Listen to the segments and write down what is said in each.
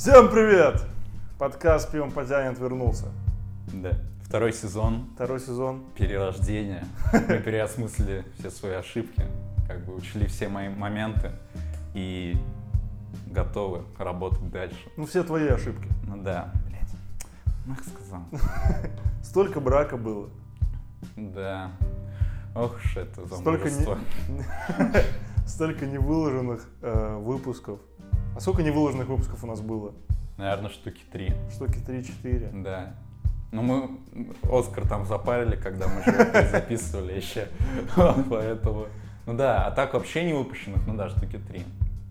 Всем привет! Подкаст «Пивом потянет» вернулся. Да. Второй сезон, Второй сезон. перерождение. Мы переосмыслили все свои ошибки, как бы учли все мои моменты и готовы работать дальше. Ну, все твои ошибки. Ну да, блядь. Мах сказал. Столько брака было. Да. Ох уж это Столько, не- замужество. Столько невыложенных э, выпусков. А сколько невыложенных выпусков у нас было? Наверное, штуки три. Штуки 3-4. Да. Ну мы Оскар там запарили, когда мы же записывали еще. Поэтому. Ну да, а так вообще не выпущенных, ну да, штуки три.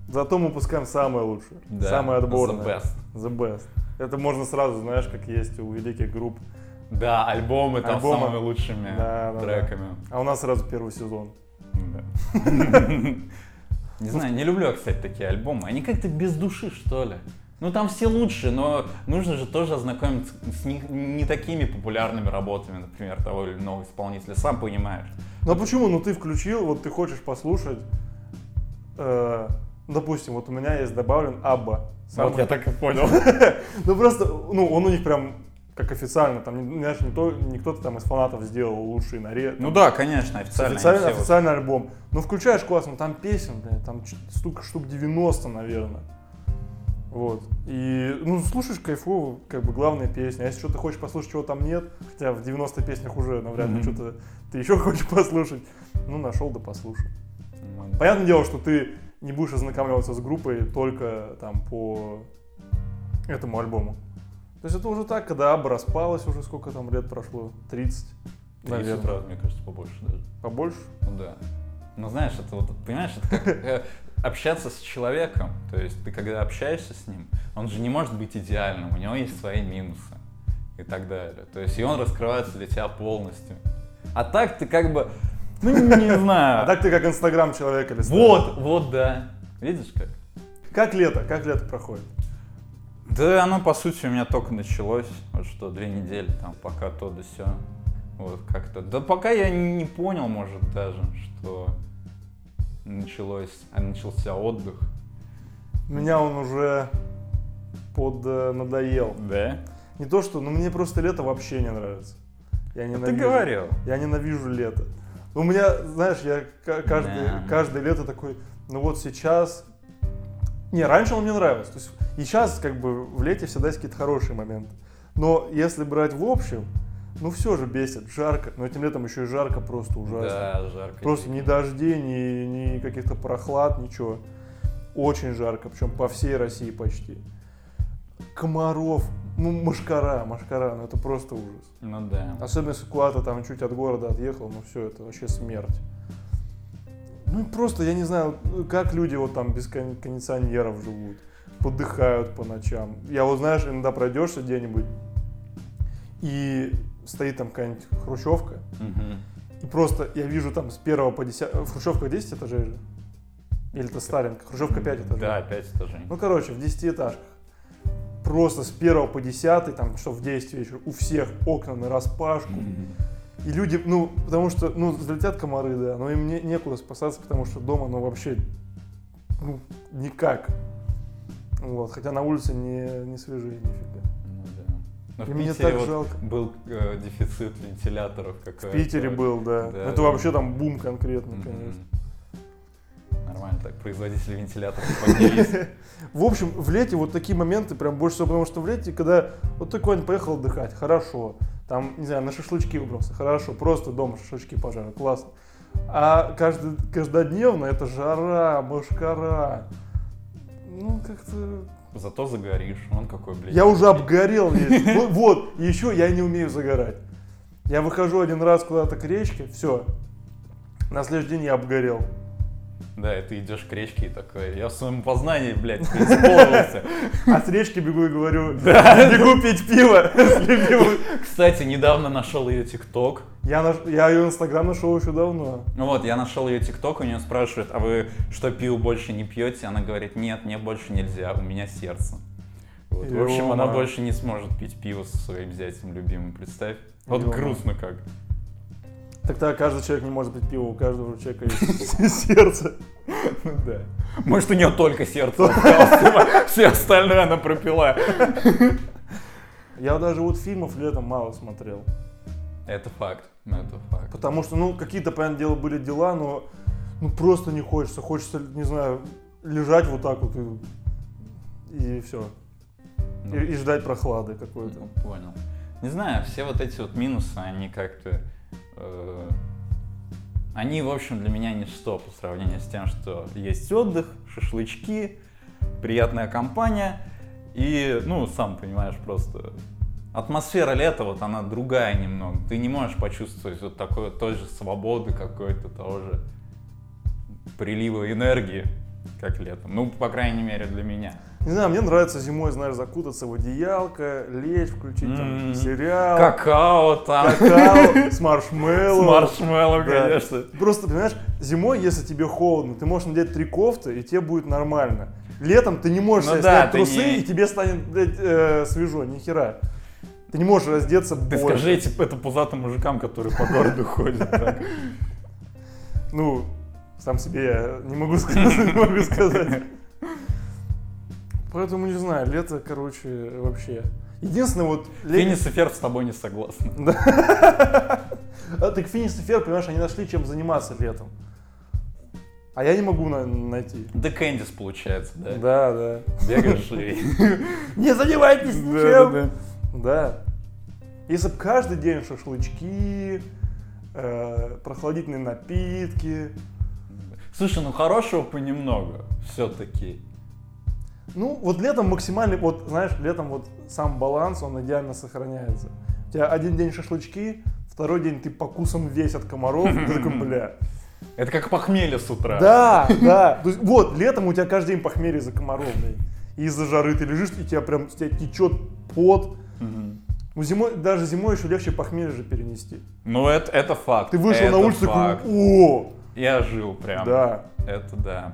Зато мы выпускаем самое лучшее. Да, самое отборное. the best. The best. Это можно сразу, знаешь, как есть у великих групп. Да, альбомы там Альбомы. самыми лучшими Да, да, да. треками. А у нас сразу первый сезон. Да. Не знаю, не люблю, кстати, такие альбомы. Они как-то без души, что ли. Ну там все лучше, но нужно же тоже ознакомиться с не, не такими популярными работами, например, того или иного исполнителя. Сам понимаешь. Ну а почему? Ну ты включил, вот ты хочешь послушать, э, допустим, вот у меня есть добавлен Абба. Вот я так и понял. Ну просто, ну он у них прям как официально, там, не- знаешь, не, то, не кто-то там из фанатов сделал лучший наред. Ну да, конечно, официально. официальный, вот- официальный альбом. Ну включаешь классно, там песен, блядь, там штук, штук 90, наверное. Вот. И, ну, слушаешь кайфово, как бы главная песня. А если что-то хочешь послушать, чего там нет, хотя в 90 песнях уже навряд ли Мгм. что-то ты еще хочешь послушать, ну, нашел да послушал. Ну, Понятное дело, что ты не будешь ознакомливаться с группой только там по этому альбому. То есть это уже так, когда Аба распалась, уже сколько там лет прошло? 30, 30 наверное. раз, мне кажется, побольше даже. Побольше? Ну да. Ну знаешь, это вот, понимаешь, это как э, общаться с человеком. То есть ты когда общаешься с ним, он же не может быть идеальным, у него есть свои минусы и так далее. То есть и он раскрывается для тебя полностью. А так ты как бы, ну не знаю. А так ты как инстаграм человека листаешь. Вот, вот, да. Видишь как? Как лето? Как лето проходит? Да, оно по сути у меня только началось, вот что, две недели там, пока то да все. Вот как-то. Да пока я не понял, может, даже, что началось, а начался отдых. Меня он уже под э, надоел. Да? Не то что, но мне просто лето вообще не нравится. Я А ты ненавижу. говорил. Я ненавижу лето. У меня, знаешь, я ка- каждый, Да. каждое лето такой, ну вот сейчас... Не, раньше он мне нравился. То есть и сейчас как бы в лете всегда есть какие-то хорошие моменты. Но если брать в общем, ну все же бесит, жарко. Но этим летом еще и жарко просто ужасно. Да, жарко. Просто ни дождей, ни, ни каких-то прохлад, ничего. Очень жарко, причем по всей России почти. Комаров, ну машкара, машкара, ну это просто ужас. Ну да. Особенно если куда-то там чуть от города отъехал, ну все, это вообще смерть. Ну просто, я не знаю, как люди вот там без кон- кондиционеров живут, подыхают по ночам. Я вот, знаешь, иногда пройдешься где-нибудь, и стоит там какая-нибудь хрущевка, и просто я вижу там с первого по 10... В Хрущевках 10 этажей же? Или это Сталинка? Хрущевка 5 этажей. Да, пять этажей. Ну, короче, в 10 этажках. Просто с первого по 10, там, что в 10 вечера, у всех окна на распашку. Мгм. И люди, ну, потому что, ну, залетят комары, да, но им не, некуда спасаться, потому что дома, ну, вообще, ну, никак. Вот, хотя на улице не, не свежие нифига. Ну. Но в И мне Питере так вот жалко. был э, дефицит вентиляторов. В какой-то. Питере был, да. Да, Это да. вообще там бум конкретный, Мгм. конечно. Нормально так, производители вентиляторов поднялись. В общем, в лете вот такие моменты прям больше всего, потому что в лете, когда вот ты куда-нибудь поехал отдыхать, хорошо, там, не знаю, на шашлычки выбрался, хорошо, просто дома шашлычки пожарил, классно. А каждый, каждодневно это жара, машкара. Ну, как-то... Зато загоришь. Он какой, блядь. Я уже обгорел весь. Вот, Вот, еще я не умею загорать. Я выхожу один раз куда-то к речке, все. На следующий день я обгорел. Да, и ты идешь к речке и такой, я в своем познании, блядь, преисполнился. А с речки бегу и говорю, бегу пить пиво Кстати, недавно нашел ее ТикТок. Я, наш... я ее инстаграм нашел еще давно. Ну вот, я нашел ее ТикТок, у нее спрашивают, а вы что, пиво больше не пьете? Она говорит, нет, мне больше нельзя, у меня сердце. Вот. В общем, она больше не сможет пить пиво со своим зятем любимым, представь. Вот грустно как. Тогда каждый человек не может быть пиво, у каждого человека есть сердце. Ну да. Может, у нее только сердце осталось, все остальное она пропила. Я даже вот фильмов летом мало смотрел. Это факт, это факт. Потому что, ну, какие-то, понятное дело, были дела, но ну просто не хочется. Хочется, не знаю, лежать вот так вот и, и все. Ну, И, и ждать прохлады какой-то. ну, Понял. Не знаю, все вот эти вот минусы, они как-то... э, они, в общем, для меня ничто по сравнению с тем, что есть отдых, шашлычки, приятная компания и, ну, сам понимаешь, просто атмосфера лета, вот она другая немного. Ты не можешь почувствовать вот такой той же свободы какой-то, того же прилива энергии, как летом. Ну, по крайней мере, для меня. Не знаю, мне нравится зимой, знаешь, закутаться в одеялко, лечь, включить там сериал, Какао там. какао с С маршмеллоу. маршмеллоу, Да. конечно. Просто, понимаешь, зимой, если тебе холодно, ты можешь надеть три кофты, и тебе будет нормально. Летом ты не можешь Ну снять трусы, и тебе станет, блядь, э, свежо, ни хера. Ты не можешь раздеться Ты больше. скажи этим это пузатым мужикам, которые по городу ходят. Ну, сам себе я не могу сказать. Поэтому не знаю, лето, короче, вообще. Единственное, вот... ле- Финис и Ферб с тобой не согласны. А, так Финис и Ферб, понимаешь, они нашли чем заниматься летом. А я не могу на- найти. Да Кэндис получается, да? Да, да. Бегаешь и... Не занимайтесь Да, ничем. да, Да. Если бы каждый день шашлычки, э, прохладительные напитки. Слушай, ну хорошего понемногу все-таки. Ну, вот летом максимальный, вот знаешь, летом вот сам баланс, он идеально сохраняется. У тебя один день шашлычки, второй день ты покусан весь от комаров, и ты такой, бля. Это как похмелье с утра. Да, да. То есть, вот, летом у тебя каждый день похмелье из-за комаров, блядь. И из-за жары ты лежишь, и тебя прям, тебя течет пот. Ну, зимой, даже зимой еще легче похмелье же перенести. Ну это, это факт. Ты вышел это на улицу, факт. такой, о, Я жил прям. да. Это да.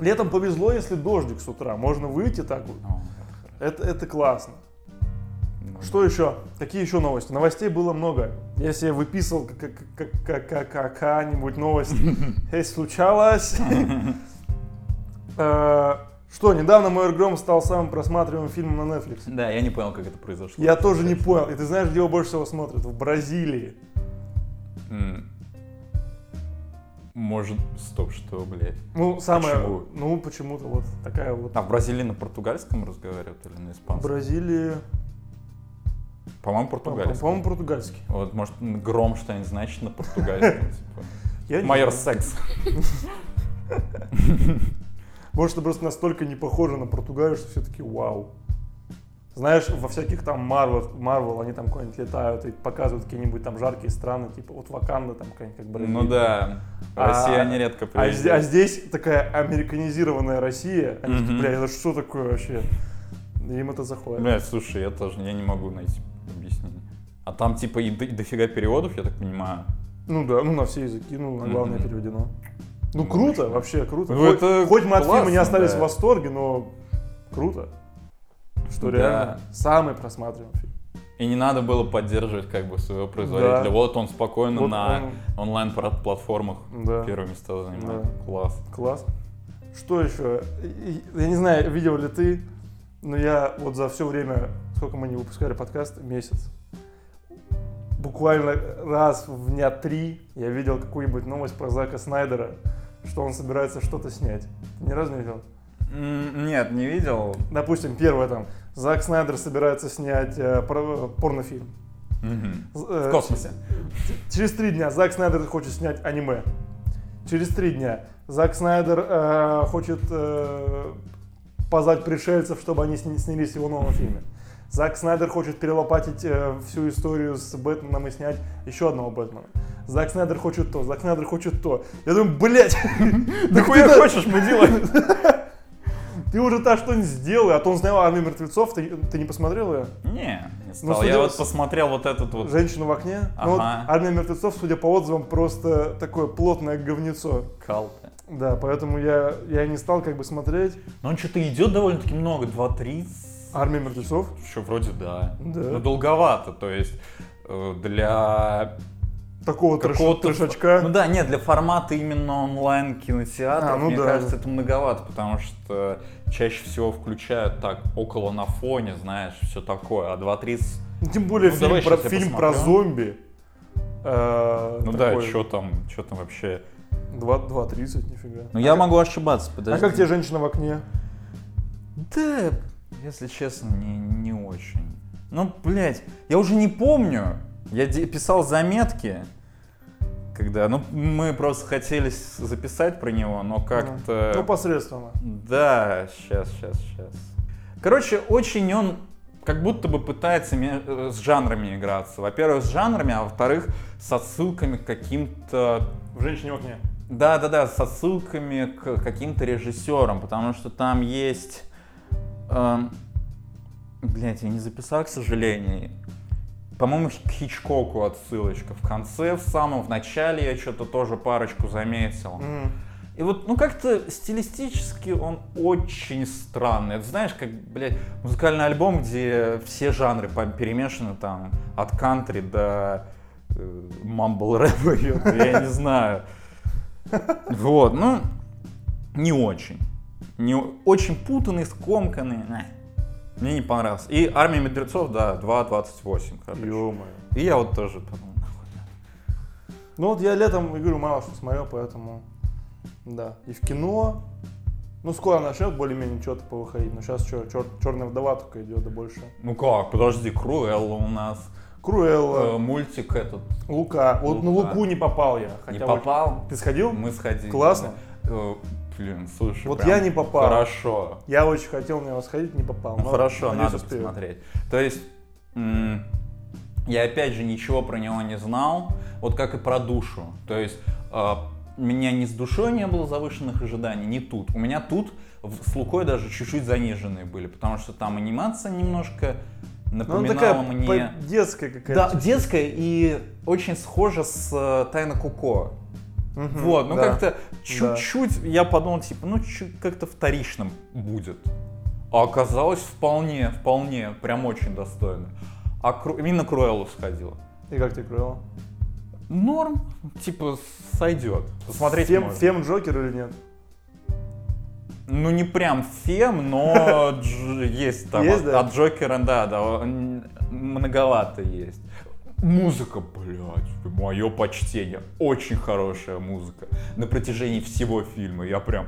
Летом повезло, если дождик с утра. Можно выйти так вот. О, Это, это классно. ну, Что еще? Какие еще новости? Новостей было много. Я себе выписывал как- как- как- как- какая-нибудь новость. Эй, случалось. Э, Что, недавно «Мой гром» стал самым просматриваемым фильмом на Netflix. Да, я не понял, как это произошло. Я тоже не понял. И ты знаешь, где его больше всего смотрят? В Бразилии. Может, стоп, что, блядь? Ну, самое... Почему? Ну, почему-то вот такая вот... А в Бразилии на португальском разговаривают или на В испанском? Бразилии... По-моему, По- португальском. По-моему, португальский. Вот, может, гром что-нибудь значит на португальском. типа. Майор секс. Может, это просто настолько не похоже на Португалию, что все таки вау. Знаешь, во всяких там Марвел, Марвел они там куда-нибудь летают и показывают какие-нибудь там жаркие страны, типа вот Ваканда там какая-нибудь как Бразилия. Ну да. А- Россия нередко А, приезжает. зде- а здесь такая американизированная Россия. Они такие, Мгм. бля, это что такое вообще? Им это заходит. Бля, слушай, я тоже я не могу найти объяснение. А там типа и до- дофига переводов, я так понимаю. Ну да, ну на все языки, ну на главное Мгм. переведено. Ну Ну, круто, вообще круто. Ну, хоть, это хоть мы от фильма не классно, остались да. в восторге, но круто. Что Да. реально самый просматриваемый фильм. И не надо было поддерживать как бы своего производителя. Да. Вот он спокойно Вот на он- онлайн-платформах Да. первые места занимает. Да. Класс. Класс. Что еще? Я не знаю, видел ли ты, но я вот за все время, сколько мы не выпускали подкаст, месяц, буквально раз в дня три я видел какую-нибудь новость про Зака Снайдера, что он собирается что-то снять. Ты ни разу не видел? Нет, не видел. Допустим, первое там, Зак Снайдер собирается снять э, порнофильм. Э, В космосе. Через три дня Зак Снайдер хочет снять аниме. Через три дня Зак Снайдер э, хочет э, позвать пришельцев, чтобы они сни- снялись в его новом фильме. Зак Снайдер хочет перелопатить э, всю историю с Бэтменом и снять еще одного Бэтмена. Зак Снайдер хочет то, Зак Снайдер хочет то. Я думаю, блядь, Да хуя хочешь, мы делаем. ты уже так что-нибудь сделай, а то он снял «Армию мертвецов», ты, ты не посмотрел ее? Не, не стал. Ну, судя- Я вот посмотрел вот этот вот. «Женщину в окне». Ну, вот Ага. «Армия мертвецов», судя по отзывам, просто такое плотное говнецо. Калпы. Да, поэтому я, я не стал как бы смотреть Но он что-то идет довольно-таки много, 2-3. «Армия мертвецов». Еще вроде да. Да. Ну долговато, то есть э, для такого какого-то... трешачка. Ну да, нет, для формата именно онлайн кинотеатра, А, ну мне да. кажется, это многовато, потому что чаще всего включают так около на фоне, знаешь, все такое, а 2.30... Ну, Тем более Ну, фильм, про, фильм про зомби. э, Ну такой да, что там, что там вообще... 2 2.30, нифига. Ну я могу ошибаться, подожди. А как тебе женщина в окне? Да, если честно, не, не очень. Ну, блядь, я уже не помню. Я писал заметки, когда, ну, мы просто хотели записать про него, но как-то... Ну, посредственно. Да, сейчас, сейчас, сейчас. Короче, очень он как будто бы пытается э, с жанрами играться. Во-первых, с жанрами, а во-вторых, с отсылками к каким-то В женщине в окне. да, да, да, с отсылками к каким-то режиссерам, потому что там есть. эм, блядь, я не записал, к сожалению. По-моему, к Хичкоку отсылочка. В конце, в самом в начале я что-то тоже парочку заметил. Мгм. И вот, ну как-то стилистически он очень странный. Это знаешь, как, блядь, музыкальный альбом, где все жанры перемешаны там, от кантри до мамбл рэпа, я не знаю. Вот, ну, не очень. Не, очень путанный, скомканный. Э, Мне не понравился. И «Армия мудрецов», да, 2.28, короче. Ё-моё. И я вот тоже подумал, нахуй. Ну вот я летом, я говорю, мало что смотрел, поэтому да. И в кино, ну скоро начнет более-менее что-то повыходить, но сейчас что, черная вдова только идет, да больше. Ну как, подожди, Круэлла у нас. Э, Круэлла, мультик этот Лука. Вот на. Луку не попал я. не хотя вот- попал. Ты сходил? Мы сходили. Классно? Э, Блин, слушай, Вот я не попал. Хорошо. Я очень хотел на него сходить, не попал. Ну хорошо, надо успею. посмотреть. То есть, я опять же ничего про него не знал, вот как и про душу. То есть, э, у меня ни с душой не было завышенных ожиданий, ни тут. У меня тут с Лукой даже чуть-чуть заниженные были, потому что там анимация немножко Ну, напоминала такая мне... детская Да, какая-то. детская и очень схожа с э, Тайна Куко. Мгм, Вот, ну да. как-то чуть-чуть я подумал, типа, ну как-то вторичным будет. А оказалось вполне, вполне, прям очень достойно. А Кру... именно Круэллу сходила. И как тебе Круэлла? Норм, типа, сойдет. Посмотреть Фем, можно. Фем Джокер или нет? Ну не прям фем, но есть там Есть, от, да? от Джокера, да, да, многовато есть. Музыка, блядь, мое почтение. Очень хорошая музыка. На протяжении всего фильма я прям,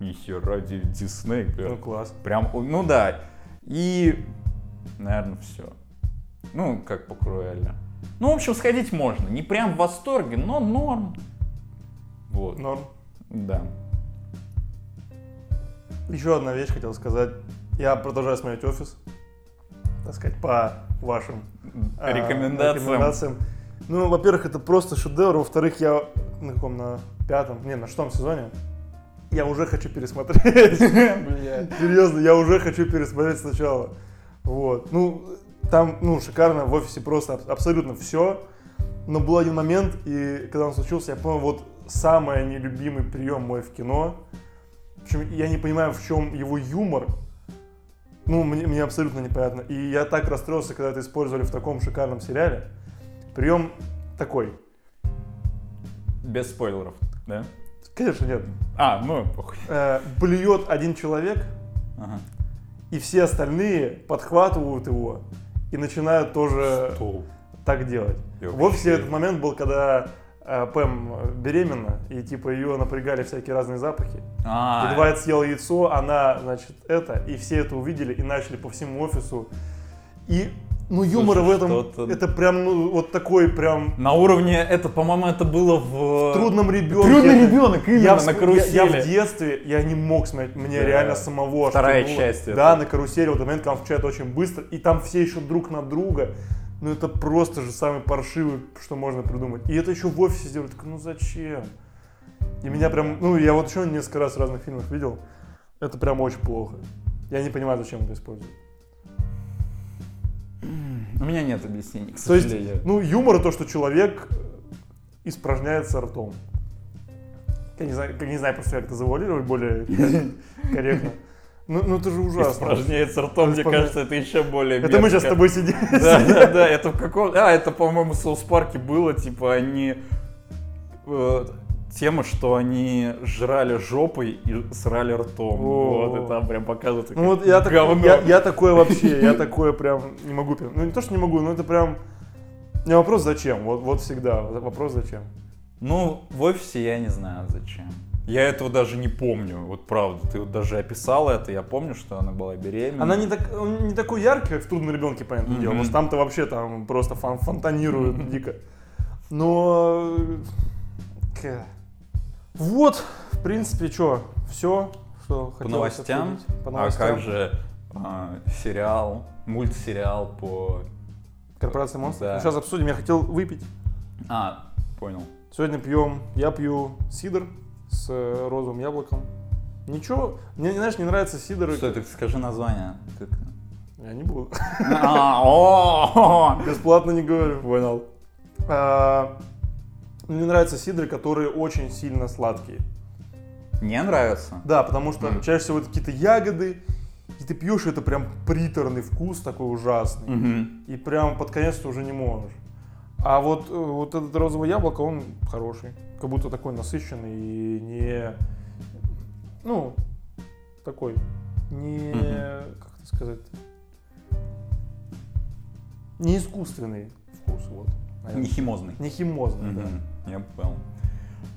нихера, Ди- Дисней, блядь. Ну класс. Прям, ну да. И, наверное, все. Ну, как по Круэлле. Ну, в общем, сходить можно. Не прям в восторге, но норм. Вот, Норм. да. Еще одна вещь хотел сказать. Я продолжаю смотреть офис. Так сказать, по вашим а, Рекомендациям. рекомендациям. Ну, во-первых, это просто шедевр. Во-вторых, я на каком, на пятом, не, на шестом сезоне, я уже хочу пересмотреть. Серьезно, я уже хочу пересмотреть сначала. Вот. Ну, там, ну, шикарно, в офисе просто аб- абсолютно все. Но был один момент, и когда он случился, я понял, вот самый нелюбимый прием мой в кино. Причем я не понимаю, в чем его юмор. Ну, мне, мне абсолютно непонятно. И я так расстроился, когда это использовали в таком шикарном сериале. Прием такой. Без спойлеров, да? Конечно, нет. А, ну, похуй. Э, блюет один человек, Ага. и все остальные подхватывают его и начинают тоже Что? так делать. Я В офисе этот момент был, когда Пэм э, беременна, и типа ее напрягали всякие разные запахи. А, И Двайт съел яйцо, она, значит, это, и все это увидели и начали по всему офису. И, ну, юмора в этом, что-то- это прям, ну, вот такой прям на уровне, это, по-моему, это было в... трудном ребенке. Трудный Это- ребенок, именно, я, на вс- я- карусели. Я, в детстве, я не мог смотреть, мне Да. реально самого Вторая тянуло. часть Да, это. на карусели, вот момент, когда он включает очень быстро, и там все еще друг на друга. Ну это просто же самый паршивый, что можно придумать. И это еще в офисе сделали, так, ну зачем? И меня прям, ну я вот еще несколько раз в разных фильмах видел, это прям очень плохо. Я не понимаю, зачем это используют. У меня нет объяснений, к То есть, сожалению. ну юмор то, что человек испражняется ртом. Я не знаю, я не знаю просто, как это завуалировать более корректно. Ну, ну это же ужасно. Испражняется ртом, мне кажется, это еще более Это мы сейчас с мерзко. тобой сидим. Да, да, да, это в каком... А, это, по-моему, в Соус Парке было, типа, они... э, тема, что они жрали жопой и срали ртом. Вот, и там прям показывается, Ну вот я, так- я, я такое вообще, я такое прям не могу. Ну не то, что не могу, но это прям... Меня вопрос зачем? Вот, вот всегда вопрос зачем. Ну, в офисе я не знаю зачем. Я этого даже не помню, вот правда. Ты вот даже описал это, я помню, что она была беременна. Она не, так, не такой яркий, как в «Трудном ребенке», понятное Мгм. дело. Может, там-то вообще там просто фон- фонтанирует дико. Но... э, Вот, в принципе, что, все, что По хотелось новостям? обсудить. По А новостям. как же а, сериал, мультсериал по... Корпорация монстров. Да. Ну, Сейчас обсудим. Я хотел выпить. А, понял. Сегодня пьем, я пью сидр с э, розовым яблоком. Ничего, мне, знаешь, не нравится сидр. Что, ты скажи название. Как- Я не буду. А, Бесплатно не говорю. Понял. А, Мне нравятся сидры, которые очень сильно сладкие. Не нравится? Да, потому что Мгм. чаще всего это какие-то ягоды, и ты пьешь, и это прям приторный вкус такой ужасный. Мгм. И прям под конец ты уже не можешь. А вот, э, вот этот розовое яблоко, он хороший. Как будто такой насыщенный и не... Ну, такой, не... Как это сказать? Не искусственный вкус, вот. наверное. Не химозный. Не химозный, да. Мгм, Я понял.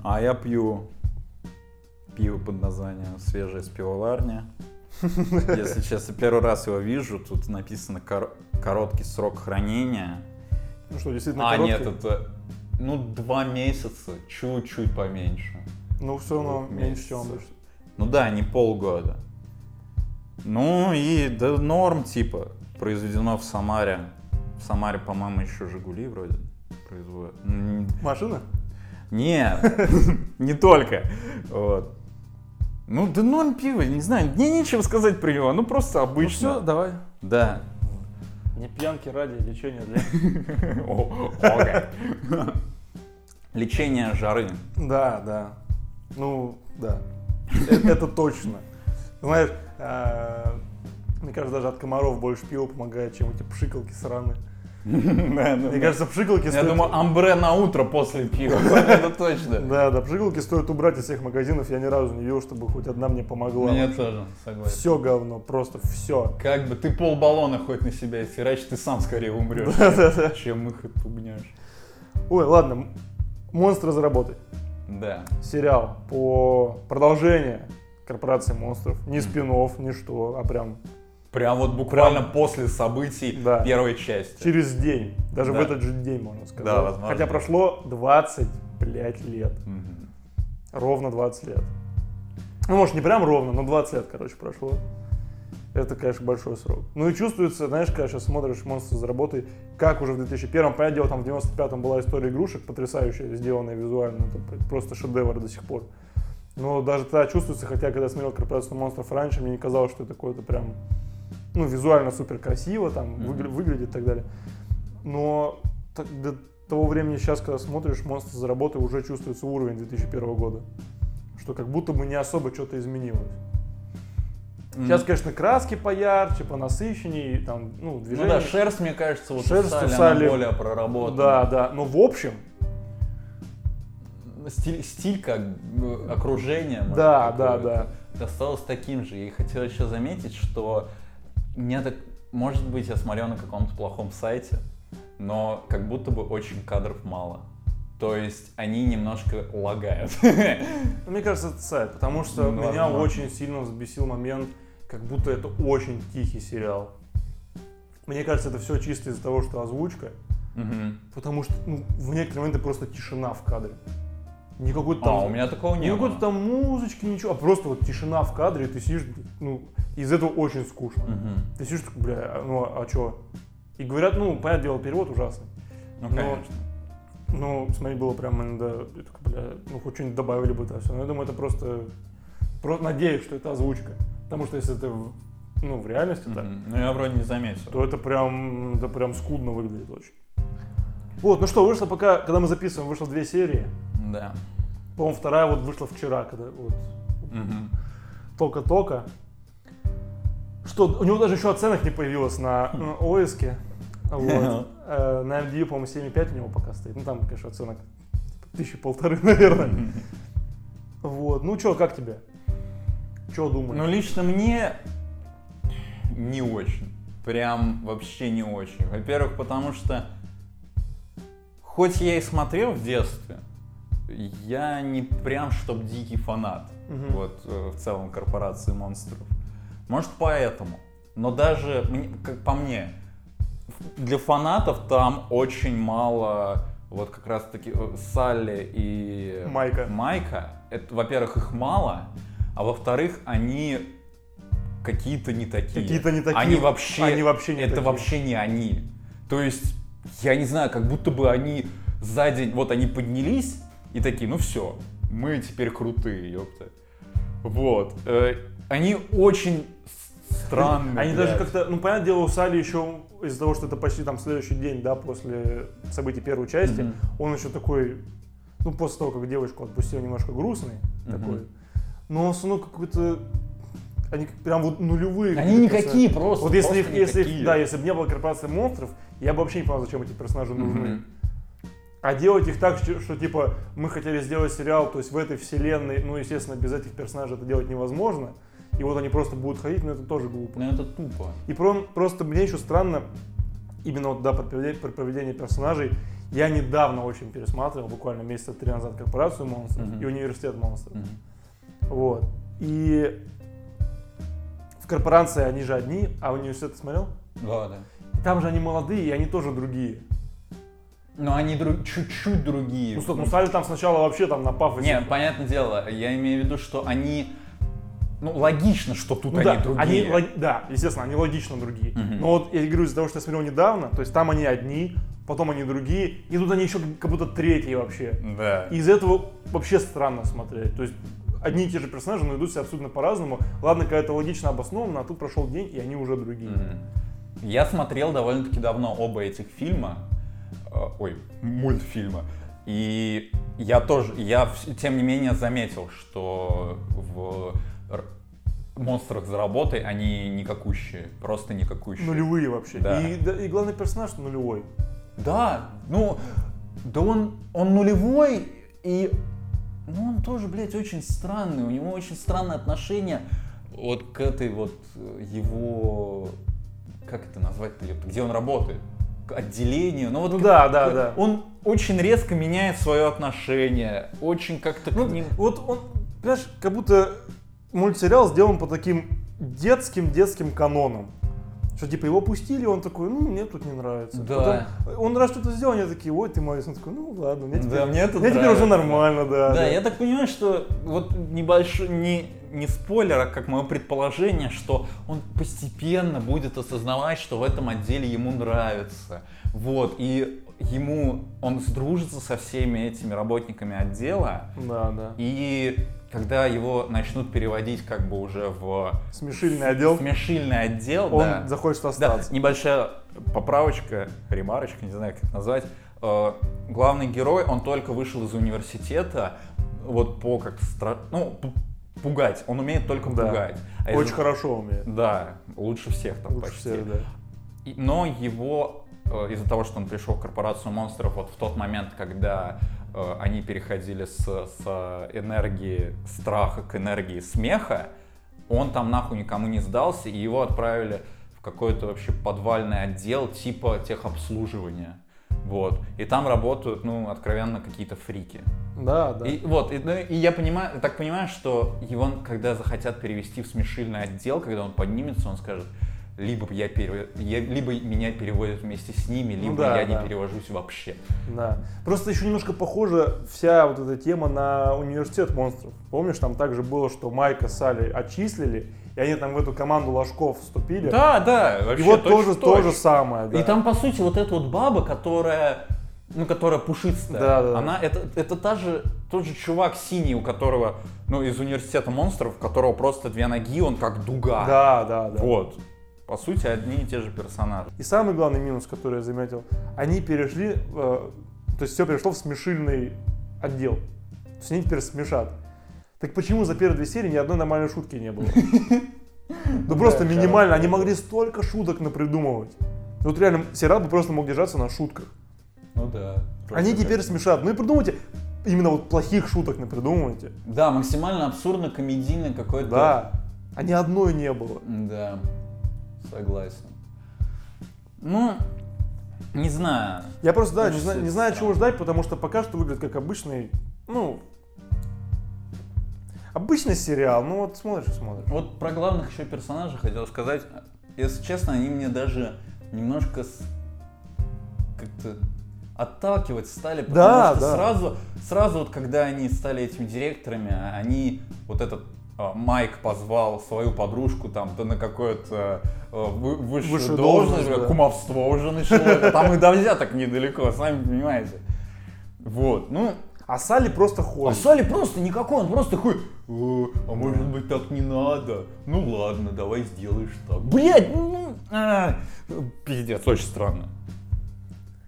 А я пью пиво под названием «Свежая с пивоварни». Если честно, первый раз его вижу, тут написано кор- «Короткий срок хранения». Ну что, действительно А, короткий? нет, это, ну, два месяца, чуть-чуть поменьше. Ну, все равно меньше, чем обычно. Ну да, не полгода. Ну и да, норм, типа, произведено в Самаре. В Самаре, по-моему, еще «Жигули» вроде производят. Машина? Нет, не только. Вот. Ну, да норм пиво, не знаю, мне нечего сказать про него, ну просто Ну обычно. все, давай. Да. Не пьянки ради лечения для... Лечение жары. Да, да. Ну, да. Э- Это точно. Знаешь, а, мне кажется, даже от комаров больше пива помогает, чем эти пшикалки сраные. Мне кажется, пшикалки Я стоит... думаю, амбре на утро после пива, это точно. Да, да, пшикалки стоит убрать из всех магазинов. Я ни разу не видел, чтобы хоть одна мне помогла. Мне тоже, согласен. Все говно, просто все. Как бы ты пол баллона хоть на себя стираешь, ты сам скорее умрешь, чем их отпугнешь. Ой, ладно, монстры за работой. Да. Сериал по продолжение Корпорации монстров. Ни спин ни что, а прям Прям вот буквально после событий Да. первой части. через день. Даже в Да. этот же день, можно сказать. Да, возможно. Хотя прошло 25 лет. Мгм. Ровно 20 лет. Ну, может, не прям ровно, но 20 лет, короче, прошло. Это, конечно, большой срок. Ну и чувствуется, знаешь, когда сейчас смотришь «Монстры за работой», как уже в 2001-м, понятное дело, там в 95-м была история игрушек, потрясающая, сделанная визуально, это просто шедевр до сих пор. Но даже тогда чувствуется, хотя когда я смотрел «Корпорацию монстров» раньше, мне не казалось, что это какое-то прям, ну, визуально супер красиво, там, Мгм. выгля- выглядит и так далее. Но так- до того времени сейчас, когда смотришь «Монстры за работой», уже чувствуется уровень 2001 года. Что как будто бы не особо что-то изменилось. Сейчас, конечно, краски поярче, понасыщеннее, там, ну, Ну движение. да, шерсть, мне кажется, вот Шерсть у Салли, у она более проработана. Да, да. Но в общем, Стиль, стиль как окружение. может, Да, да, какое-то, Осталось таким же. И хотел еще заметить, что мне так, может быть, я смотрел на каком-то плохом сайте, но как будто бы очень кадров мало. То есть они немножко лагают. ну, мне кажется, это сайт, потому что Ну, меня возможно. очень сильно взбесил момент, как будто это очень тихий сериал. Мне кажется, это все чисто из-за того, что озвучка, Мгм. потому что ну, в некоторые моменты просто тишина в кадре. Не какой-то там, А, у меня такого не не было. какой-то там музычки, ничего, а просто вот тишина в кадре, и ты сидишь, ну, из этого очень скучно. Мгм. Ты сидишь, бля, а- ну а что? И говорят, ну, понятное дело, перевод ужасный. Ну, Но- конечно. Ну, смотреть было прям иногда, я такой, бля, ну хоть что-нибудь добавили бы то все. Но я думаю, это просто, просто надеюсь, что это озвучка. Потому что если это в, ну, в реальности так, Мгм. Ну, я вроде не заметил. то это прям, это прям скудно выглядит очень. Вот, ну что, вышло пока, когда мы записываем, вышло две серии. Да. По-моему, вторая вот вышла вчера, когда вот Мгм. только-только. Что, у него даже еще оценок не появилось на э, ОСКе. Вот. Э, На MDB, по-моему, 7,5 у него пока стоит. Ну, там, конечно, оценок тысячи полторы, наверное. Вот. Ну, что, как тебе? Что думаешь? Ну, лично мне не очень. Прям вообще не очень. Во-первых, потому что хоть я и смотрел в детстве, я не прям чтоб дикий фанат. Мгм. Вот э, в целом корпорации монстров. Может поэтому. Но даже, мне- как по мне, для фанатов там очень мало вот как раз таки э, Салли и Майка. Майка. Это, во-первых, их мало, а во-вторых, они какие-то не такие. Какие-то не такие. Они вообще, Они вообще не это такие. вообще не они. То есть, я не знаю, как будто бы они за день, вот они поднялись и такие, ну все, мы теперь крутые, ёпта. Вот. Э, Они очень странные. Они даже блядь. как-то, ну, понятное дело, у Сали еще из-за того, что это почти там следующий день, да, после событий первой части, Мгм. он еще такой, ну, после того, как девочку отпустил, немножко грустный Мгм. такой. Но он все равно какой-то, они прям вот нулевые. Они никакие просто. Вот если, просто их- если, никакие. да, если бы не было корпорации монстров, я бы вообще не понял, зачем эти персонажи нужны. Мгм. А делать их так, что, что, типа мы хотели сделать сериал, то есть в этой вселенной, ну естественно без этих персонажей это делать невозможно. И вот они просто будут ходить, но это тоже глупо. Ну это тупо. И про- просто мне еще странно, именно вот, да, про поведение, про поведение персонажей. Я недавно очень пересматривал, буквально месяца три назад, корпорацию монстров Мгм. и университет монстров. Мгм. Вот. И в корпорации они же одни, а университет ты смотрел? Да, да. Там же они молодые, и они тоже другие. Но они друг- чуть-чуть другие. Ну, стоп, ну Салли там сначала вообще там на пафосе. Не, понятное дело, я имею в виду, что они... Ну, логично, что тут Ну они да, другие. они лог- да, естественно, они логично другие. Мгм. Но вот я говорю, из-за того, что я смотрел недавно, то есть там они одни, потом они другие, и тут они еще как будто третьи вообще. Да. И из-за этого вообще странно смотреть. То есть одни и те же персонажи, но идут себя абсолютно по-разному. Ладно, когда это логично обосновано, а тут прошел день, и они уже другие. Мгм. Я смотрел довольно-таки давно оба этих фильма, э, ой, мультфильма, и я тоже, я тем не менее заметил, что в монстрах за работой они никакущие, просто никакущие. Нулевые вообще. Да. И, да, и главный персонаж нулевой. Да, ну, да он, он нулевой, и ну, он тоже, блядь, очень странный, у него очень странное отношение вот к этой вот э, его, как это назвать-то, где он работает, к отделению, ну вот Ну к- да, да, к- да. он очень резко меняет свое отношение, очень как-то Ну, к ним... вот он, понимаешь, как будто мультсериал сделан по таким детским-детским канонам. Что типа его пустили, он такой, ну мне тут не нравится. Да. Потом он раз что-то сделал, они такие, ой, ты мой, он такой, ну ладно, мне теперь, Да, мне это мне теперь уже нормально, да. Да, я так понимаю, что вот небольшой, не, не спойлер, а как мое предположение, что он постепенно будет осознавать, что в этом отделе ему нравится. Вот, и ему, он сдружится со всеми этими работниками отдела, Да, да. и когда его начнут переводить как бы уже в Смешильный отдел, смешильный отдел, он да, захочет да, остаться. небольшая поправочка, ремарочка, не знаю, как это назвать. Э, Главный герой, он только вышел из университета, вот по как стра... ну, пугать. Он умеет только Да. пугать. А из- Очень хорошо умеет. Да, лучше всех там Лучше почти. всех, да. Но его, э, из-за того, что он пришел в корпорацию монстров вот в тот момент, когда они переходили с, с энергии страха к энергии смеха, он там нахуй никому не сдался, и его отправили в какой-то вообще подвальный отдел типа техобслуживания. Вот. И там работают, ну, откровенно, какие-то фрики. Да, да. И вот, и, ну, и я понимаю, так понимаю, что его, когда захотят перевести в смешильный отдел, когда он поднимется, он скажет, либо я, пере- я- либо меня переводят вместе с ними, либо Ну да, я да. не перевожусь вообще. Да. Просто еще немножко похожа вся вот эта тема на университет монстров. Помнишь, там также было, что Майка с Салли отчислили, и они там в эту команду ложков вступили. Да, да, И вообще вот точь тоже точь. то же самое. Да. И там, по сути, вот эта вот баба, которая, ну, которая пушистая, Да, да, да. она, это, это та же, тот же чувак синий, у которого, ну, из университета монстров, у которого просто две ноги, он как дуга. Да, да, да. Вот. По сути, одни и те же персонажи. И самый главный минус, который я заметил, они перешли, э, то есть все перешло в смешильный отдел. То есть они теперь смешат. Так почему за первые две серии ни одной нормальной шутки не было? Ну просто минимально. Они могли столько шуток напридумывать. Вот реально, сериал бы просто мог держаться на шутках. Ну да. Они теперь смешат. Ну и придумайте, именно вот плохих шуток напридумывайте. Да, максимально абсурдно комедийный какой-то. Да. А ни одной не было. Да, согласен. Ну, не знаю. Я просто, да, не знаю, не знаю, чего ждать, потому что пока что выглядит как обычный, ну, обычный сериал. Ну вот смотришь и смотришь. Вот про главных еще персонажей хотел сказать. Если честно, они мне даже немножко с- как-то отталкивать стали, потому Да, что да. сразу, сразу вот когда они стали этими директорами, они вот этот Майк позвал свою подружку там то на какое-то а, вы- высшую Высшую должность, должность, да. кумовство уже началось. Там и до взяток недалеко, сами понимаете. Вот, ну, А Салли просто а ходит. Салли просто никакой, он просто такой, «Э, а может быть так не надо? Ну ладно, давай сделаешь так. Блять, ну, а, пиздец, очень странно.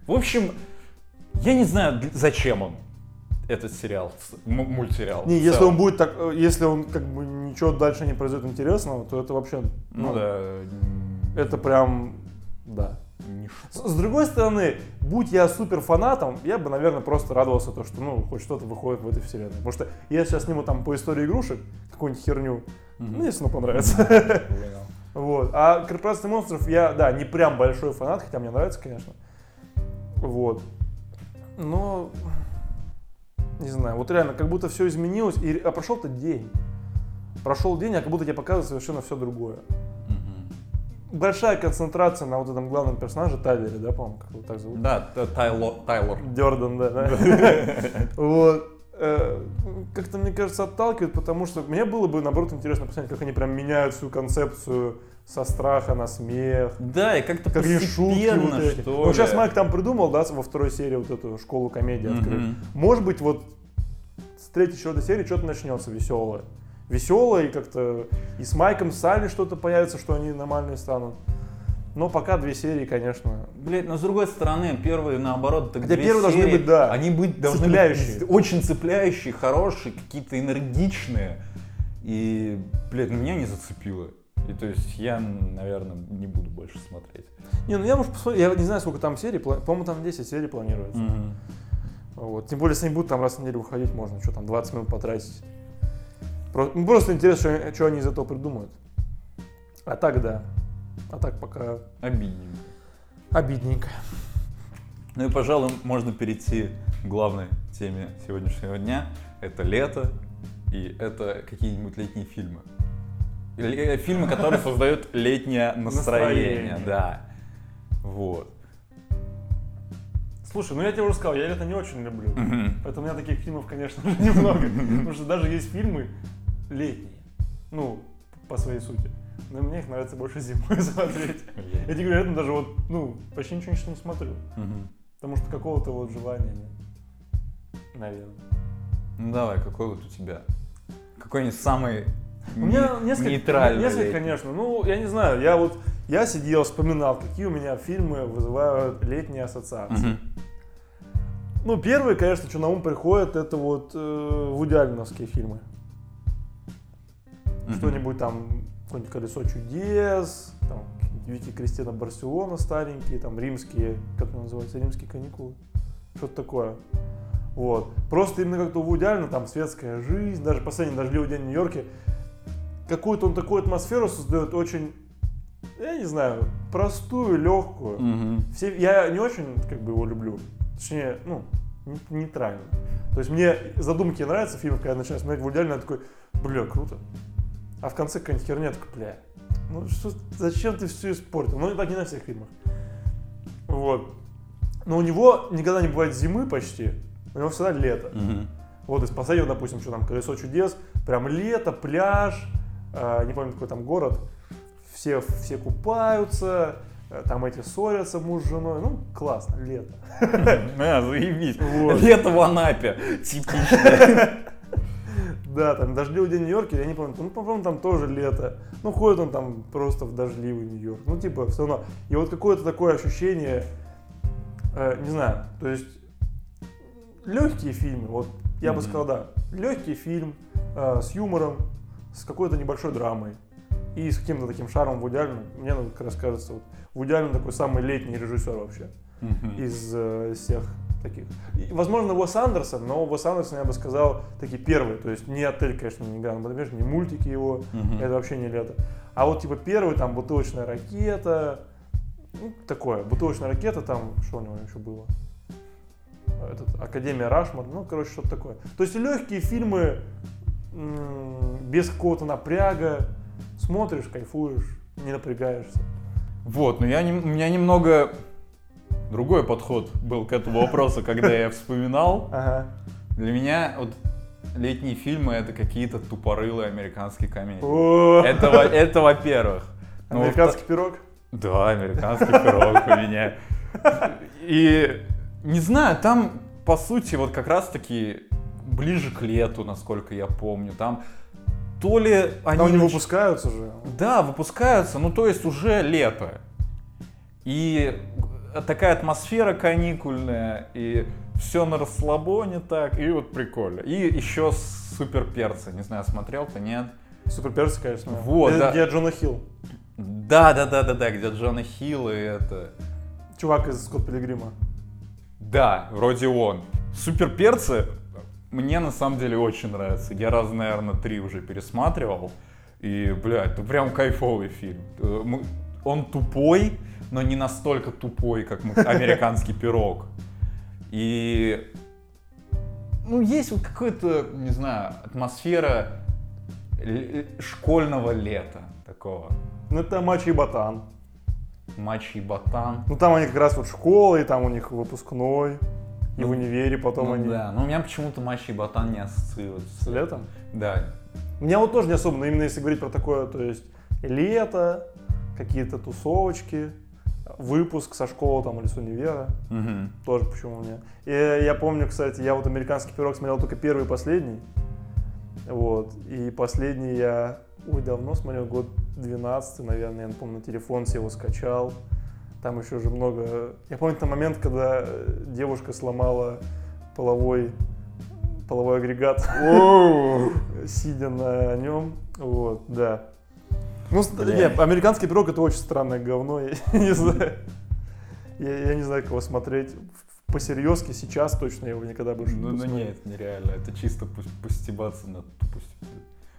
В общем, я не знаю, зачем он, этот сериал, мультсериал. Не, если он будет так, э, если он как бы ничего дальше не произойдет интересного, то это вообще, Ну да. м, это прям, да. С, с другой стороны, будь я супер фанатом, я бы, наверное, просто радовался то, что, ну, хоть что-то выходит в этой вселенной. Потому что я сейчас сниму там по истории игрушек какую-нибудь херню, Мгм. ну, если ну понравится. Вот. А корпорация монстров я, да, не прям большой фанат, хотя мне нравится, конечно. Вот. Но не знаю, вот реально, как будто все изменилось, и, а прошел-то день. Прошел день, а как будто тебе показывают совершенно все другое. Мгм. Большая концентрация на вот этом главном персонаже Тайлере, да, по-моему, как его так зовут? Да, Т- Тайло- Тайлор. Дердан, да. Вот. Э, Как-то, мне кажется, отталкивает, потому что мне было бы, наоборот, интересно посмотреть, как они прям меняют свою концепцию со страха на смех. Да, и как-то Как постепенно, вот эти. что Ну, сейчас. Майк там придумал, да, во второй серии вот эту школу комедии Мгм. открыть. Может быть, вот с третьей, четвертой серии что-то начнется веселое. Веселое, и как-то и с Майком Салли что-то появится, что они нормальные станут. Но пока две серии, конечно. Блять, но с другой стороны, первые наоборот, так Хотя две первые должны серии, быть, да, они быть должны цепляющие. быть очень цепляющие, хорошие, какие-то энергичные. И, блядь, ну меня не зацепило. И то есть я, наверное, не буду больше смотреть. Не, ну я, может, посмотрю, я не знаю, сколько там серий, по-моему, там 10 серий планируется. Вот. Тем более, если они будут там раз в неделю выходить, можно что там, 20 минут потратить. Про- ну, просто интересно, что, что они из этого придумают. А так, да. А так пока Обидненько. обидненько. Ну и, пожалуй, можно перейти к главной теме сегодняшнего дня. Это лето, и это какие-нибудь летние фильмы. Ле- Фильмы, которые создают летнее настроение, да. Вот. Слушай, ну я тебе уже сказал, я это не очень люблю. Поэтому у меня таких фильмов, конечно, же, немного. Потому что даже есть фильмы летние. Ну, по своей сути. Но мне их нравится больше зимой смотреть. Я тебе говорю, даже вот, ну, почти ничего не смотрю. Потому что какого-то вот желания нет. Наверное. Ну давай, какой вот у тебя? Какой-нибудь самый У меня не- несколько, нейтральный несколько, конечно. Ну, я не знаю, я вот, я сидел, вспоминал, какие у меня фильмы вызывают летние ассоциации. Ну, первые, конечно, что на ум приходит, это вот э, вудиалиновские фильмы. Что-нибудь там, какое-нибудь «Колесо чудес», там, Вики Кристина Барселона старенькие, там, римские, как это называется, римские каникулы. Что-то такое. Вот. Просто именно как-то у Вуди Аллена там светская жизнь, даже последний дождливый день в Нью-Йорке. Какую-то он такую атмосферу создает очень, я не знаю, простую, легкую. Мгм. Все, я не очень как бы его люблю. Точнее, ну, не- нейтрально. То есть мне задумки нравятся фильмы, когда я начинаю смотреть Вуди Аллена, я такой, бля, круто. А в конце какая-нибудь херня, такой, бля, ну что, зачем ты все испортил? Ну, и так не на всех фильмах. Вот. Но у него никогда не бывает зимы почти, у него всегда лето. Мгм. Вот из последнего, допустим, что там, «Колесо чудес», прям лето, пляж, не помню, какой там город, все, все купаются, э, там эти ссорятся муж с женой, ну, классно, лето. А, заебись. Вот. Лето в Анапе. Типично. Да, там дождливый день в Нью-Йорке, я не помню, ну, по-моему, там тоже лето. Ну, ходит он там просто в дождливый Нью-Йорк. Ну, типа, все равно. И вот какое-то такое ощущение, э, не знаю, то есть легкие фильмы, вот я бы Мгм. сказал, да, легкий фильм э, с юмором, с какой-то небольшой драмой. и с каким-то таким шаром Вуди Аллена. Мне ну, как раз кажется, вот, Вуди Аллен такой самый летний режиссер вообще из э, всех таких. И, возможно, Уэс Андерсон, но Уэс Андерсон, я бы сказал, такие первые. То есть не отель, конечно, не Гранд Будапешт, не мультики его, это вообще не лето. А вот типа первый, там, бутылочная ракета, ну, такое, бутылочная ракета, там, что у него еще было? Этот, Академия Рашмар, ну, короче, что-то такое. То есть легкие фильмы, без какого-то напряга, смотришь, кайфуешь, не напрягаешься. Вот, но я, нем- у меня немного другой подход был к этому вопросу, когда я вспоминал. Ага. Для меня вот летние фильмы это какие-то тупорылые американские комедии. Это, это во-первых. Ну, Американский пирог? Да, американский пирог у меня. И не знаю, там, по сути, вот как раз-таки ближе к лету, насколько я помню. Там то ли они... Они нач- выпускаются же. Да, выпускаются, ну то есть уже лето. И такая атмосфера каникульная, и все на расслабоне так, и вот прикольно. И еще супер перцы, не знаю, смотрел ты, нет? Супер перцы, конечно. Вот, да. Где Джона Хилл. Да, да, да, да, да, где Джона Хилл и это. Чувак из Скотт Пилигрима. Да, вроде он. Супер перцы мне на самом деле очень нравятся. Я раз, наверное, три уже пересматривал. И, блядь, это прям кайфовый фильм. Э, Он тупой, но не настолько тупой, как американский пирог. И ну, есть вот какая-то, не знаю, атмосфера школьного лета такого. Ну, это Мачи и Ботан. Мачи и ботан. Ну, там они как раз вот школа, и там у них выпускной. И Ну, в универе потом Ну они... да, но у меня почему-то Мачи и ботан не ассоциируются С летом? Да, У меня вот тоже не особо, но именно если говорить про такое, то есть лето, какие-то тусовочки, выпуск со школы там или с универа, Мгм. тоже почему у меня. И я помню, кстати, я вот «Американский пирог» смотрел только первый и последний, вот, и последний я, ой, давно смотрел, год 12 наверное, я помню, на телефон себе его скачал, там еще же много, я помню там момент, когда э, девушка сломала половой, половой агрегат, сидя на нем, вот, да. Ну, нет, американский пирог это очень странное говно, я не знаю. Я, не знаю, кого смотреть. По серьезке сейчас точно его никогда больше Ну, не ну посмотрю. нет, нереально. Это чисто постебаться над тупостью.